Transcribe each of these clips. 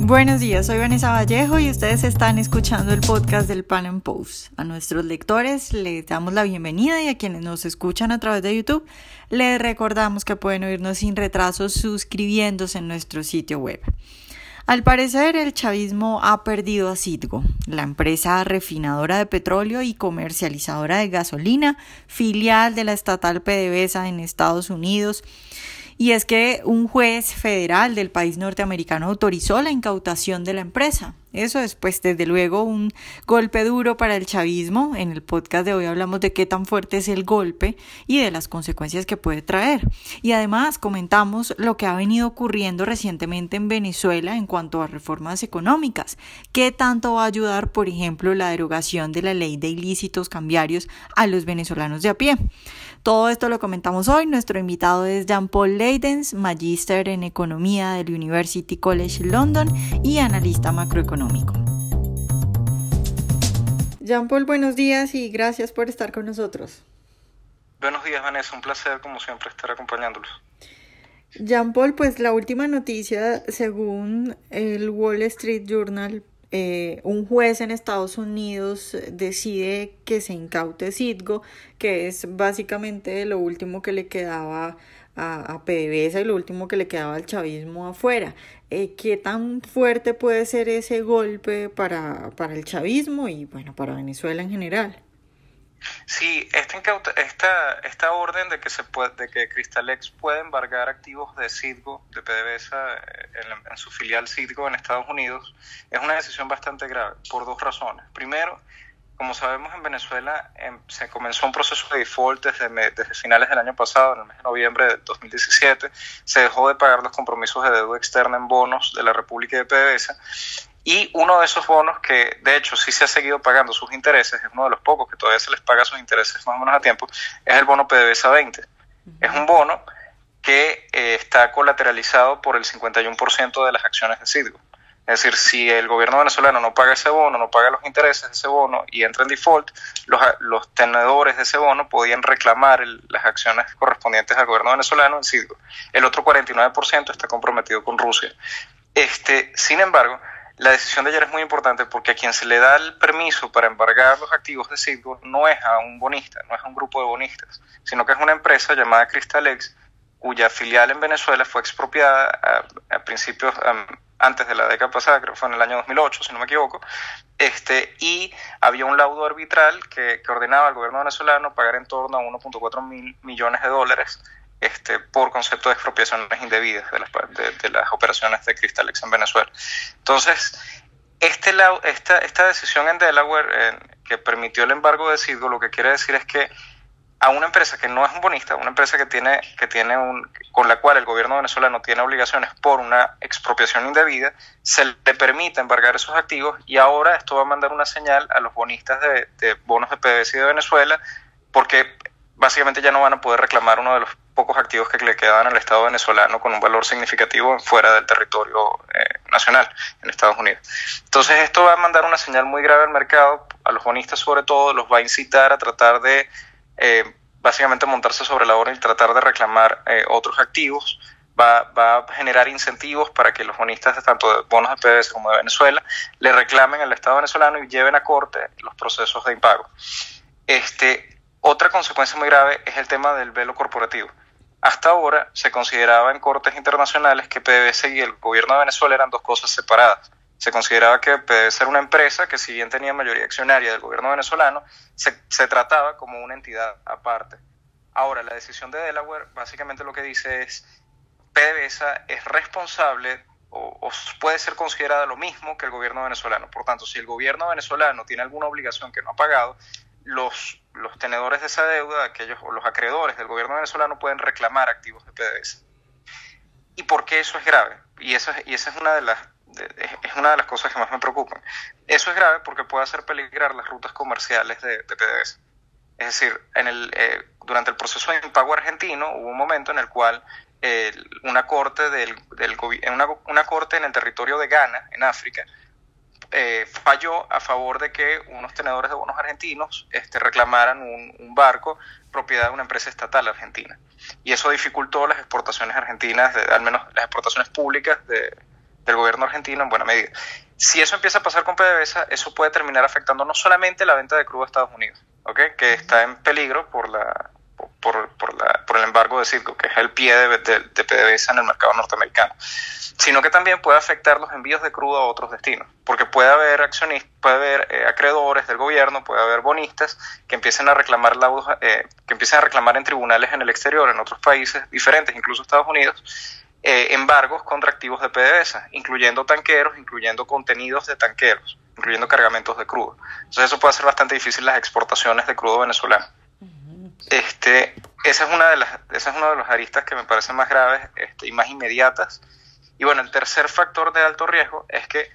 Buenos días, soy Vanessa Vallejo y ustedes están escuchando el podcast del Pan and Post. A nuestros lectores les damos la bienvenida y a quienes nos escuchan a través de YouTube les recordamos que pueden oírnos sin retraso suscribiéndose en nuestro sitio web. Al parecer, el chavismo ha perdido a Citgo, la empresa refinadora de petróleo y comercializadora de gasolina, filial de la estatal PDVSA en Estados Unidos, y es que un juez federal del país norteamericano autorizó la incautación de la empresa. Eso es, pues, desde luego, un golpe duro para el chavismo. En el podcast de hoy hablamos de qué tan fuerte es el golpe y de las consecuencias que puede traer. Y además comentamos lo que ha venido ocurriendo recientemente en Venezuela en cuanto a reformas económicas. ¿Qué tanto va a ayudar, por ejemplo, la derogación de la ley de ilícitos cambiarios a los venezolanos de a pie? Todo esto lo comentamos hoy. Nuestro invitado es Jean-Paul Leidens, magíster en economía del University College London y analista macroeconómico. Jean-Paul, buenos días y gracias por estar con nosotros. Buenos días, Vanessa. Un placer, como siempre, estar acompañándolos. Jean-Paul, pues la última noticia, según el Wall Street Journal, eh, un juez en Estados Unidos decide que se incaute Citgo, que es básicamente lo último que le quedaba a, a PDVSA y lo último que le quedaba al chavismo afuera. Eh, ¿Qué tan fuerte puede ser ese golpe para, para el chavismo y bueno, para Venezuela en general? Sí, esta, esta, esta orden de que se puede, de que Cristalex puede embargar activos de Citgo, de PDVSA, eh, en, en, su filial Citgo en Estados Unidos, es una decisión bastante grave por dos razones. Primero, como sabemos en Venezuela em, se comenzó un proceso de default desde, desde, finales del año pasado, en el mes de noviembre de 2017, se dejó de pagar los compromisos de deuda externa en bonos de la República de PDVSA y uno de esos bonos que de hecho sí se ha seguido pagando sus intereses, es uno de los pocos que todavía se les paga sus intereses más o menos a tiempo, es el bono PDVSA 20. Es un bono que eh, está colateralizado por el 51% de las acciones de Citgo. Es decir, si el gobierno venezolano no paga ese bono, no paga los intereses de ese bono y entra en default, los, los tenedores de ese bono podían reclamar el, las acciones correspondientes al gobierno venezolano en Citgo. El otro 49% está comprometido con Rusia. Este, sin embargo, la decisión de ayer es muy importante porque a quien se le da el permiso para embargar los activos de Citgo no es a un bonista, no es a un grupo de bonistas, sino que es una empresa llamada Cristalex, cuya filial en Venezuela fue expropiada a, principios, antes de la década pasada, creo que fue en el año 2008, si no me equivoco, este, y había un laudo arbitral que, que ordenaba al gobierno venezolano pagar en torno a 1.4 mil millones de dólares este, por concepto de expropiaciones indebidas de las, de, de las operaciones de Cristalex en Venezuela. Entonces, este, esta, esta decisión en Delaware que permitió el embargo de Citgo lo que quiere decir es que a una empresa que no es un bonista, una empresa que tiene, que tiene un, con la cual el gobierno venezolano tiene obligaciones por una expropiación indebida, se le permite embargar esos activos y ahora esto va a mandar una señal a los bonistas de, de bonos de PDVSA de Venezuela porque básicamente ya no van a poder reclamar uno de los pocos activos que le quedaban al Estado venezolano con un valor significativo fuera del territorio eh, nacional en Estados Unidos. Entonces esto va a mandar una señal muy grave al mercado, a los bonistas sobre todo, los va a incitar a tratar de eh, básicamente montarse sobre la hora y tratar de reclamar eh, otros activos. Va, va, a generar incentivos para que los bonistas tanto de bonos de PDVSA como de Venezuela le reclamen al Estado venezolano y lleven a corte los procesos de impago. Este, otra consecuencia muy grave es el tema del velo corporativo. Hasta ahora se consideraba en cortes internacionales que PDVSA y el gobierno de Venezuela eran dos cosas separadas. Se consideraba que PDVSA era una empresa que si bien tenía mayoría accionaria del gobierno venezolano, se, se trataba como una entidad aparte. Ahora, la decisión de Delaware básicamente lo que dice es PDVSA es responsable o, puede ser considerada lo mismo que el gobierno venezolano. Por tanto, si el gobierno venezolano tiene alguna obligación que no ha pagado, los, los tenedores de esa deuda, aquellos o los acreedores del gobierno venezolano pueden reclamar activos de PDVSA. ¿Y por qué eso es grave? Y, eso, y esa es una de las es una de las cosas que más me preocupan. Eso es grave porque puede hacer peligrar las rutas comerciales de, de. Es decir, en el, eh, durante el proceso de impago argentino hubo un momento en el cual eh, una corte del, del una, una corte en el territorio de Ghana, en África, eh, falló a favor de que unos tenedores de bonos argentinos este, reclamaran un, un, barco propiedad de una empresa estatal argentina. Y eso dificultó las exportaciones argentinas, de, al menos las exportaciones públicas de, del gobierno argentino en buena medida. Si eso empieza a pasar con PDVSA, eso puede terminar afectando no solamente la venta de crudo a Estados Unidos, ¿okay? que está en peligro por la, por, por, la, por el embargo de Circo, que es el pie de, PDVSA en el mercado norteamericano, sino que también puede afectar los envíos de crudo a otros destinos, porque puede haber accionistas, puede haber eh, acreedores del gobierno, puede haber bonistas que empiecen a reclamar eh, que empiecen a reclamar en tribunales en el exterior, en otros países diferentes, incluso Estados Unidos, eh, embargos contra activos de PDVSA, incluyendo tanqueros, incluyendo contenidos de tanqueros, incluyendo cargamentos de crudo. Entonces eso puede hacer bastante difícil las exportaciones de crudo venezolano. Este, esa es una de las, esa es una de los aristas que me parecen más graves este, y más inmediatas. Y bueno, el tercer factor de alto riesgo es que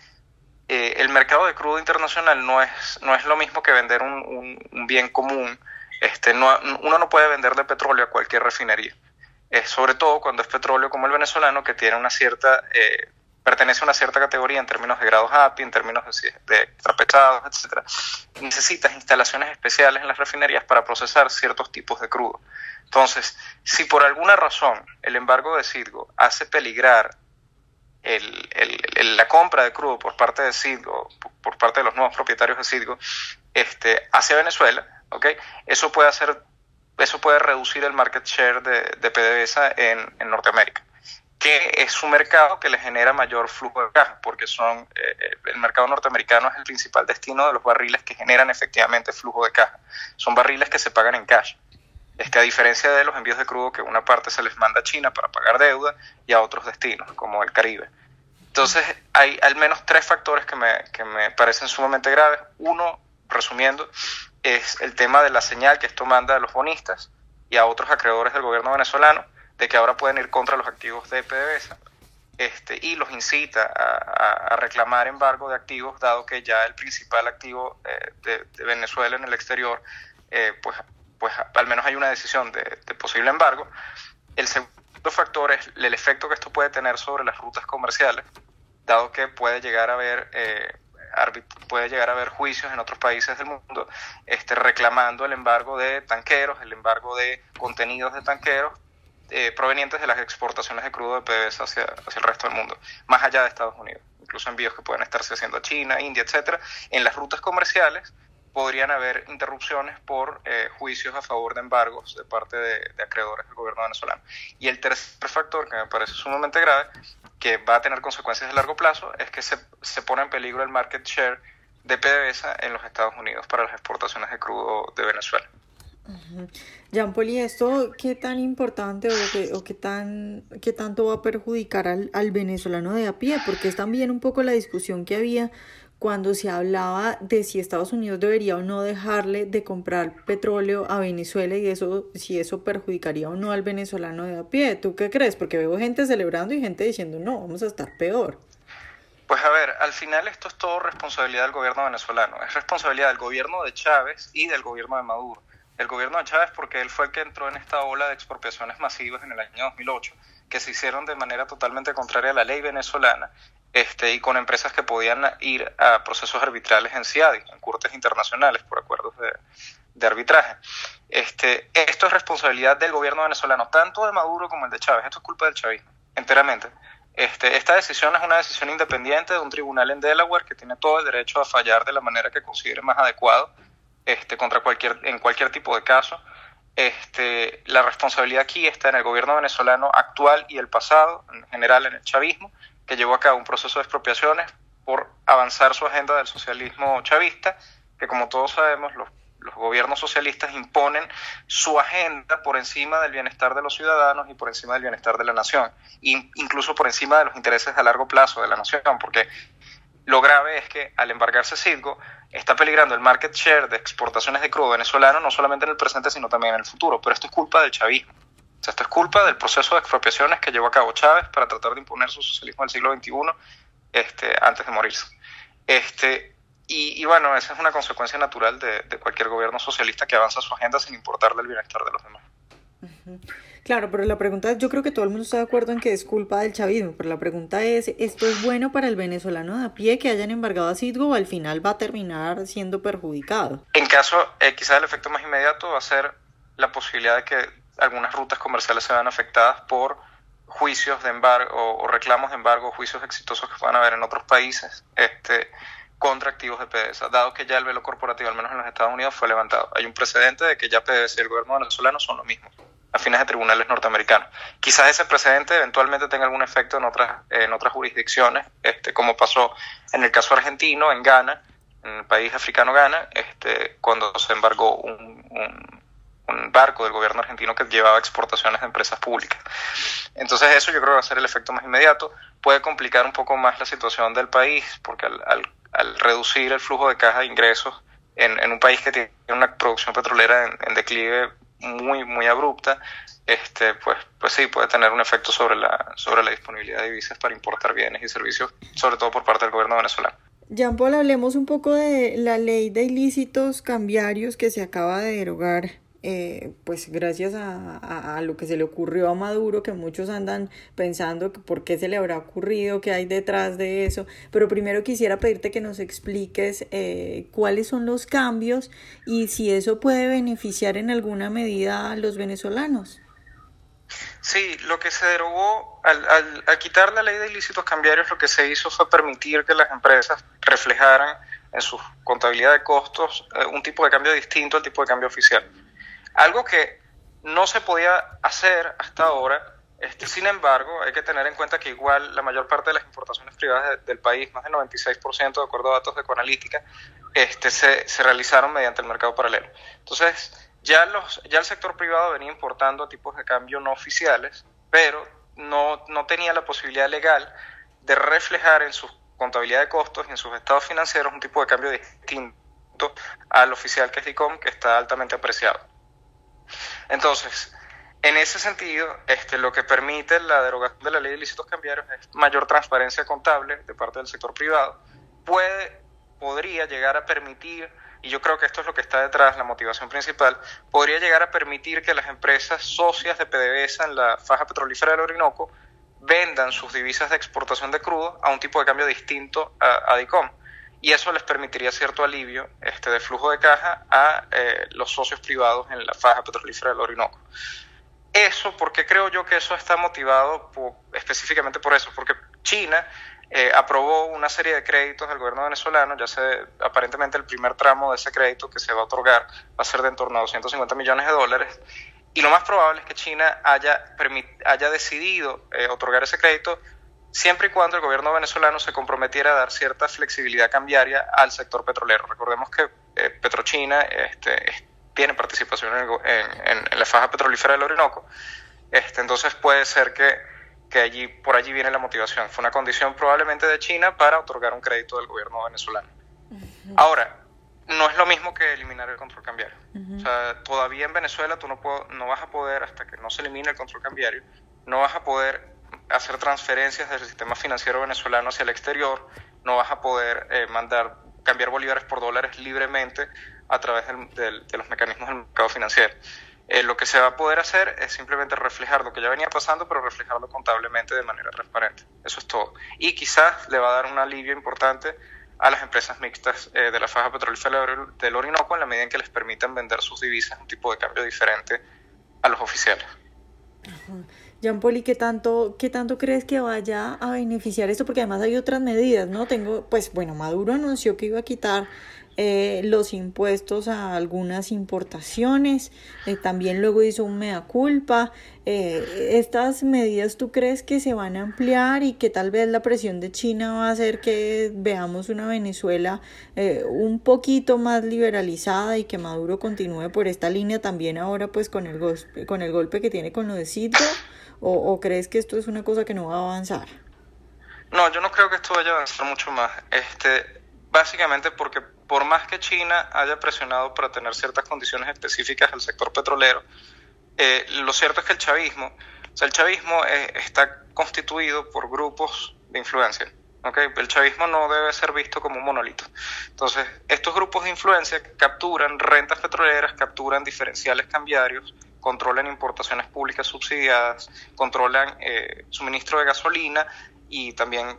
eh, el mercado de crudo internacional no es, no es lo mismo que vender un, un, bien común. Este, no, uno no puede venderle petróleo a cualquier refinería. Sobre todo cuando es petróleo como el venezolano, que tiene una cierta eh, pertenece a una cierta categoría en términos de grados API, en términos de, de trapechados, etc. Necesitas instalaciones especiales en las refinerías para procesar ciertos tipos de crudo. Entonces, si por alguna razón el embargo de Citgo hace peligrar el, el, la compra de crudo por parte de Citgo, por parte de los nuevos propietarios de Citgo, este, hacia Venezuela, ¿okay? eso puede hacer, eso puede reducir el market share de, PDVSA en, Norteamérica que es un mercado que le genera mayor flujo de caja, porque son eh, el mercado norteamericano es el principal destino de los barriles que generan efectivamente flujo de caja. Son barriles que se pagan en cash. Es que a diferencia de los envíos de crudo, que una parte se les manda a China para pagar deuda y a otros destinos, como el Caribe. Entonces, hay al menos tres factores que me, que me parecen sumamente graves. Uno, resumiendo, es el tema de la señal que esto manda a los bonistas y a otros acreedores del gobierno venezolano de que ahora pueden ir contra los activos de PDVSA este, y los incita a, reclamar embargo de activos, dado que ya el principal activo eh, de, Venezuela en el exterior, eh, pues, pues al menos hay una decisión de, posible embargo. El segundo factor es el efecto que esto puede tener sobre las rutas comerciales, dado que puede llegar a haber eh, puede llegar a haber juicios en otros países del mundo este, reclamando el embargo de tanqueros, el embargo de contenidos de tanqueros eh, provenientes de las exportaciones de crudo de PDVSA hacia, hacia el resto del mundo, más allá de Estados Unidos, incluso envíos que pueden estarse haciendo a China, India, etcétera. En las rutas comerciales podrían haber interrupciones por eh, juicios a favor de embargos de parte de, acreedores del gobierno venezolano. Y el tercer factor que me parece sumamente grave, que va a tener consecuencias a largo plazo, es que se, se pone en peligro el market share de PDVSA en los Estados Unidos para las exportaciones de crudo de Venezuela. Jean Paul, ¿y esto qué tan importante o qué, o qué, tan, qué tanto va a perjudicar al, al venezolano de a pie? Porque es también un poco la discusión que había cuando se hablaba de si Estados Unidos debería o no dejarle de comprar petróleo a Venezuela y eso si eso perjudicaría o no al venezolano de a pie. ¿Tú qué crees? Porque veo gente celebrando y gente diciendo no, vamos a estar peor. Pues a ver, al final esto es todo responsabilidad del gobierno venezolano, es responsabilidad del gobierno de Chávez y del gobierno de Maduro el gobierno de Chávez porque él fue el que entró en esta ola de expropiaciones masivas en el año 2008, que se hicieron de manera totalmente contraria a la ley venezolana este, y con empresas que podían ir a procesos arbitrales en CIADI, en cortes internacionales por acuerdos de, de arbitraje. Este, esto es responsabilidad del gobierno venezolano, tanto de Maduro como el de Chávez. Esto es culpa del chavismo, enteramente. Este, esta decisión es una decisión independiente de un tribunal en Delaware que tiene todo el derecho a fallar de la manera que considere más adecuado este, contra cualquier, en cualquier tipo de caso. Este, la responsabilidad aquí está en el gobierno venezolano actual y el pasado, en general en el chavismo, que llevó a cabo un proceso de expropiaciones por avanzar su agenda del socialismo chavista, que como todos sabemos los, los gobiernos socialistas imponen su agenda por encima del bienestar de los ciudadanos y por encima del bienestar de la nación, incluso por encima de los intereses a largo plazo de la nación, porque lo grave es que al embargarse Citgo está peligrando el market share de exportaciones de crudo venezolano no solamente en el presente sino también en el futuro, pero esto es culpa del chavismo. O sea, esto es culpa del proceso de expropiaciones que llevó a cabo Chávez para tratar de imponer su socialismo del siglo XXI este, antes de morirse. Este, y, bueno, esa es una consecuencia natural de, de, cualquier gobierno socialista que avanza su agenda sin importarle el bienestar de los demás. Claro, pero la pregunta es, yo creo que todo el mundo está de acuerdo en que es culpa del chavismo, pero la pregunta es, ¿esto es bueno para el venezolano de a pie que hayan embargado a Citgo o al final va a terminar siendo perjudicado? En caso, eh, quizás el efecto más inmediato va a ser la posibilidad de que algunas rutas comerciales se vean afectadas por juicios de embargo o, reclamos de embargo, juicios exitosos que puedan haber en otros países este, contra activos de PDVSA, dado que ya el velo corporativo, al menos en los Estados Unidos, fue levantado. Hay un precedente de que ya PDVSA y el gobierno venezolano son lo mismo a fines de tribunales norteamericanos. Quizás ese precedente eventualmente tenga algún efecto en otras, en otras jurisdicciones, este, como pasó en el caso argentino, en Ghana, en el país africano Ghana, este, cuando se embargó un, un, barco del gobierno argentino que llevaba exportaciones de empresas públicas. Entonces eso yo creo que va a ser el efecto más inmediato. Puede complicar un poco más la situación del país, porque al, al, reducir el flujo de caja de ingresos en, en, un país que tiene una producción petrolera en, en declive muy, muy abrupta, este, pues, pues sí, puede tener un efecto sobre la, sobre la disponibilidad de divisas para importar bienes y servicios, sobre todo por parte del gobierno venezolano. Jean Paul, hablemos un poco de la ley de ilícitos cambiarios que se acaba de derogar eh, pues gracias a, a, lo que se le ocurrió a Maduro, que muchos andan pensando que por qué se le habrá ocurrido, qué hay detrás de eso, pero primero quisiera pedirte que nos expliques eh, cuáles son los cambios y si eso puede beneficiar en alguna medida a los venezolanos. Sí, lo que se derogó al, al, quitar la ley de ilícitos cambiarios, lo que se hizo fue permitir que las empresas reflejaran en su contabilidad de costos eh, un tipo de cambio distinto al tipo de cambio oficial. Algo que no se podía hacer hasta ahora. Este, sin embargo, hay que tener en cuenta que igual la mayor parte de las importaciones privadas del país, más del 96% de acuerdo a datos de Coanalítica, este, se, se realizaron mediante el mercado paralelo. Entonces, ya, los, ya el sector privado venía importando tipos de cambio no oficiales, pero no, no tenía la posibilidad legal de reflejar en su contabilidad de costos y en sus estados financieros un tipo de cambio distinto al oficial que es DICOM, que está altamente apreciado. Entonces, en ese sentido, este, lo que permite la derogación de la ley de ilícitos cambiarios es mayor transparencia contable de parte del sector privado. Puede, podría llegar a permitir, y yo creo que esto es lo que está detrás, la motivación principal, podría llegar a permitir que las empresas socias de PDVSA en la faja petrolífera del Orinoco vendan sus divisas de exportación de crudo a un tipo de cambio distinto a, a DICOM y eso les permitiría cierto alivio este, de flujo de caja a eh, los socios privados en la faja petrolífera del Orinoco. Eso, porque creo yo que eso está motivado específicamente por eso? Porque China eh, aprobó una serie de créditos del gobierno venezolano, ya sé, aparentemente el primer tramo de ese crédito que se va a otorgar va a ser de en torno a 250 millones de dólares, y lo más probable es que China haya, haya decidido eh, otorgar ese crédito siempre y cuando el gobierno venezolano se comprometiera a dar cierta flexibilidad cambiaria al sector petrolero. Recordemos que eh, Petrochina este, tiene participación en, la faja petrolífera del Orinoco, este, entonces puede ser que, que, allí, por allí viene la motivación. Fue una condición probablemente de China para otorgar un crédito del gobierno venezolano. Ahora, no es lo mismo que eliminar el control cambiario. O sea, todavía en Venezuela tú no, no vas a poder, hasta que no se elimine el control cambiario, no vas a poder hacer transferencias del sistema financiero venezolano hacia el exterior, no vas a poder eh, mandar, cambiar bolívares por dólares libremente a través de los mecanismos del mercado financiero. Eh, lo que se va a poder hacer es simplemente reflejar lo que ya venía pasando, pero reflejarlo contablemente de manera transparente. Eso es todo. Y quizás le va a dar un alivio importante a las empresas mixtas eh, de la faja petrolífera del Orinoco en la medida en que les permitan vender sus divisas un tipo de cambio diferente a los oficiales. Jean ¿y qué tanto, qué tanto crees que vaya a beneficiar esto? Porque además hay otras medidas, ¿no? Tengo, pues bueno, Maduro anunció que iba a quitar eh, los impuestos a algunas importaciones, eh, también luego hizo un mea culpa. Eh, ¿Estas medidas tú crees que se van a ampliar y que tal vez la presión de China va a hacer que veamos una Venezuela un poquito más liberalizada y que Maduro continúe por esta línea también ahora pues con el, con el golpe que tiene con lo de Citgo? ¿O, ¿O crees que esto es una cosa que no va a avanzar? No, yo no creo que esto vaya a avanzar mucho más. Este, básicamente porque por más que China haya presionado para tener ciertas condiciones específicas al sector petrolero, eh, lo cierto es que el chavismo, o sea, el chavismo eh, está constituido por grupos de influencia. El chavismo no debe ser visto como un monolito. Entonces, estos grupos de influencia capturan rentas petroleras, capturan diferenciales cambiarios, controlan importaciones públicas subsidiadas, controlan eh, suministro de gasolina y también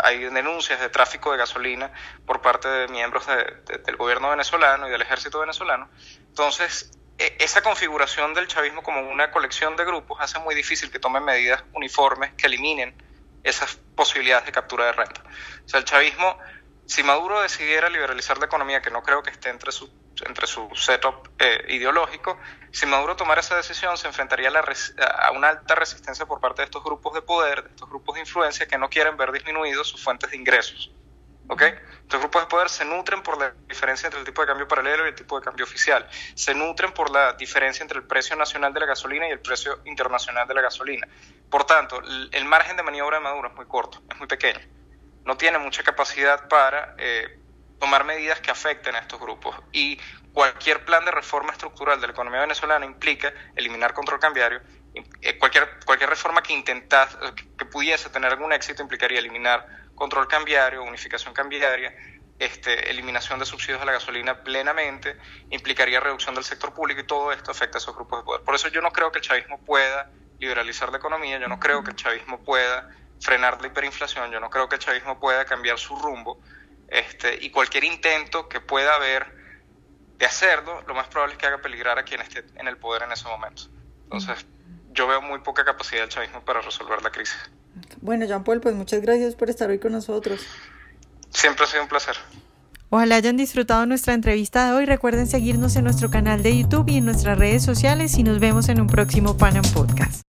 hay denuncias de tráfico de gasolina por parte de miembros del gobierno venezolano y del ejército venezolano. Entonces, e, esa configuración del chavismo como una colección de grupos hace muy difícil que tomen medidas uniformes que eliminen esas posibilidades de captura de renta. O sea, el chavismo, si Maduro decidiera liberalizar la economía, que no creo que esté entre su, entre su setup eh, ideológico, si Maduro tomara esa decisión se enfrentaría a, a, una alta resistencia por parte de estos grupos de poder, de estos grupos de influencia que no quieren ver disminuidos sus fuentes de ingresos. ¿Ok? Estos grupos de poder se nutren por la diferencia entre el tipo de cambio paralelo y el tipo de cambio oficial. Se nutren por la diferencia entre el precio nacional de la gasolina y el precio internacional de la gasolina. Por tanto, el margen de maniobra de Maduro es muy corto, es muy pequeño. No tiene mucha capacidad para eh, tomar medidas que afecten a estos grupos. Y cualquier plan de reforma estructural de la economía venezolana implica eliminar control cambiario. Eh, cualquier, cualquier reforma que intentase, que pudiese tener algún éxito implicaría eliminar control cambiario, unificación cambiaria, este, eliminación de subsidios a la gasolina plenamente, implicaría reducción del sector público y todo esto afecta a esos grupos de poder. Por eso yo no creo que el chavismo pueda liberalizar la economía, yo no creo que el chavismo pueda frenar la hiperinflación, yo no creo que el chavismo pueda cambiar su rumbo, este, y cualquier intento que pueda haber de hacerlo, lo más probable es que haga peligrar a quien esté en el poder en ese momento. Entonces, yo veo muy poca capacidad del chavismo para resolver la crisis. Bueno, Jean Paul, pues muchas gracias por estar hoy con nosotros. Siempre ha sido un placer. Ojalá hayan disfrutado nuestra entrevista de hoy. Recuerden seguirnos en nuestro canal de YouTube y en nuestras redes sociales y nos vemos en un próximo Panam Podcast.